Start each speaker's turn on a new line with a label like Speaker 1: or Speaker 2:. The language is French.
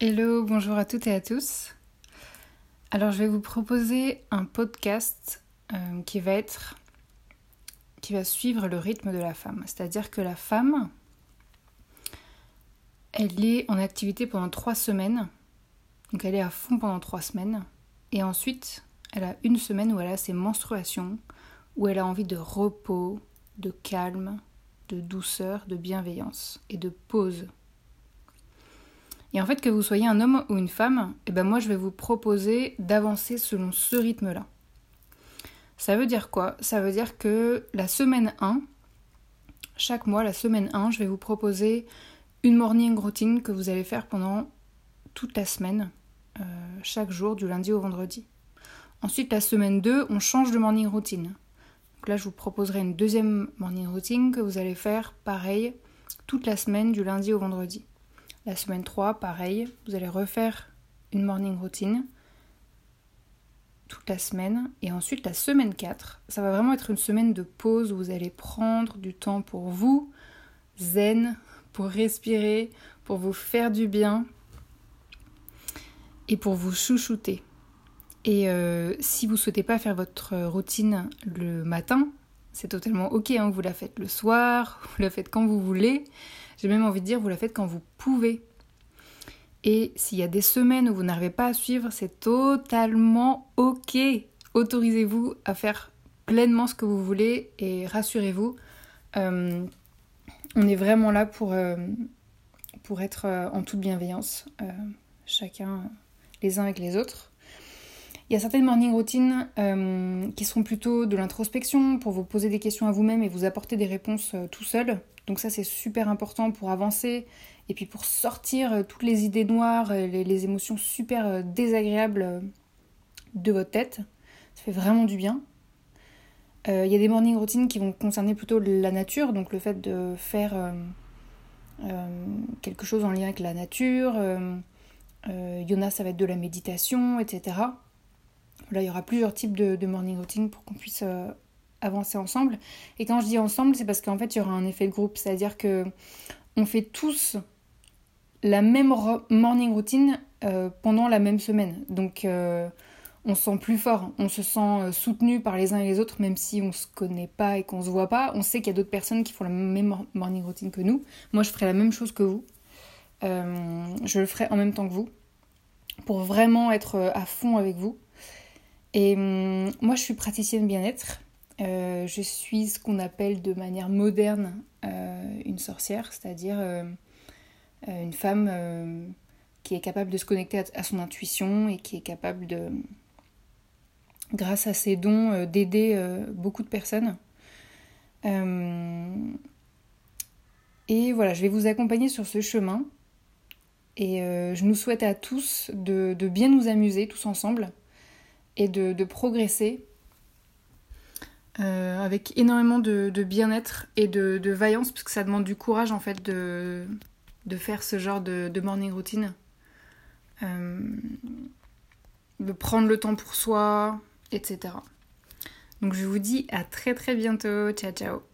Speaker 1: Hello, bonjour à toutes et à tous. Alors je vais vous proposer un podcast euh, qui va être qui va suivre le rythme de la femme. C'est-à-dire que la femme, elle est en activité pendant trois semaines. Donc elle est à fond pendant trois semaines. Et ensuite, elle a une semaine où elle a ses menstruations, où elle a envie de repos, de calme, de douceur, de bienveillance et de pause et en fait, que vous soyez un homme ou une femme, eh ben moi je vais vous proposer d'avancer selon ce rythme-là. Ça veut dire quoi? Ça veut dire que la semaine 1, chaque mois, la semaine 1, je vais vous proposer une morning routine que vous allez faire pendant toute la semaine, euh, chaque jour, du lundi au vendredi. Ensuite, la semaine 2, on change de morning routine. Donc là, je vous proposerai une deuxième morning routine que vous allez faire pareil toute la semaine, du lundi au vendredi. La semaine 3, pareil, vous allez refaire une morning routine toute la semaine. Et ensuite, la semaine 4, ça va vraiment être une semaine de pause où vous allez prendre du temps pour vous, zen, pour respirer, pour vous faire du bien et pour vous chouchouter. Et euh, si vous ne souhaitez pas faire votre routine le matin, c'est totalement ok, hein, vous la faites le soir, vous la faites quand vous voulez. J'ai même envie de dire, vous la faites quand vous pouvez. Et s'il y a des semaines où vous n'arrivez pas à suivre, c'est totalement ok. Autorisez-vous à faire pleinement ce que vous voulez et rassurez-vous, euh, on est vraiment là pour, euh, être euh, en toute bienveillance, chacun les uns avec les autres. Il y a certaines morning routines qui sont plutôt de l'introspection pour vous poser des questions à vous-même et vous apporter des réponses tout seul. Donc ça c'est super important pour avancer et puis pour sortir euh, toutes les idées noires, les, émotions super euh, désagréables euh, de votre tête. Ça fait vraiment du bien. Il y a des morning routines qui vont concerner plutôt la nature, donc le fait de faire quelque chose en lien avec la nature. Il y en a, ça va être de la méditation, etc. Là, il y aura plusieurs types de, morning routines pour qu'on puisse avancer ensemble. Et quand je dis ensemble, c'est parce qu'en fait, il y aura un effet de groupe, c'est-à-dire que on fait tous la même morning routine euh, pendant la même semaine. Donc euh, on se sent plus fort, on se sent euh, soutenu par les uns et les autres, même si on se connaît pas et qu'on se voit pas. On sait qu'il y a d'autres personnes qui font la même morning routine que nous. Moi, je ferai la même chose que vous. je le ferai en même temps que vous, pour vraiment être à fond avec vous. Et hum, moi, je suis praticienne bien-être. je suis ce qu'on appelle de manière moderne une sorcière, c'est-à-dire euh, une femme euh, qui est capable de se connecter à, son intuition et qui est capable de, grâce à ses dons, euh, d'aider beaucoup de personnes. et voilà, je vais vous accompagner sur ce chemin. Et je nous souhaite à tous de, bien nous amuser tous ensemble et de, progresser avec énormément de, bien-être et de, vaillance, parce que ça demande du courage en fait de, de faire ce genre de, morning routine. Euh, de prendre le temps pour soi, etc. Donc je vous dis à très très bientôt. Ciao ciao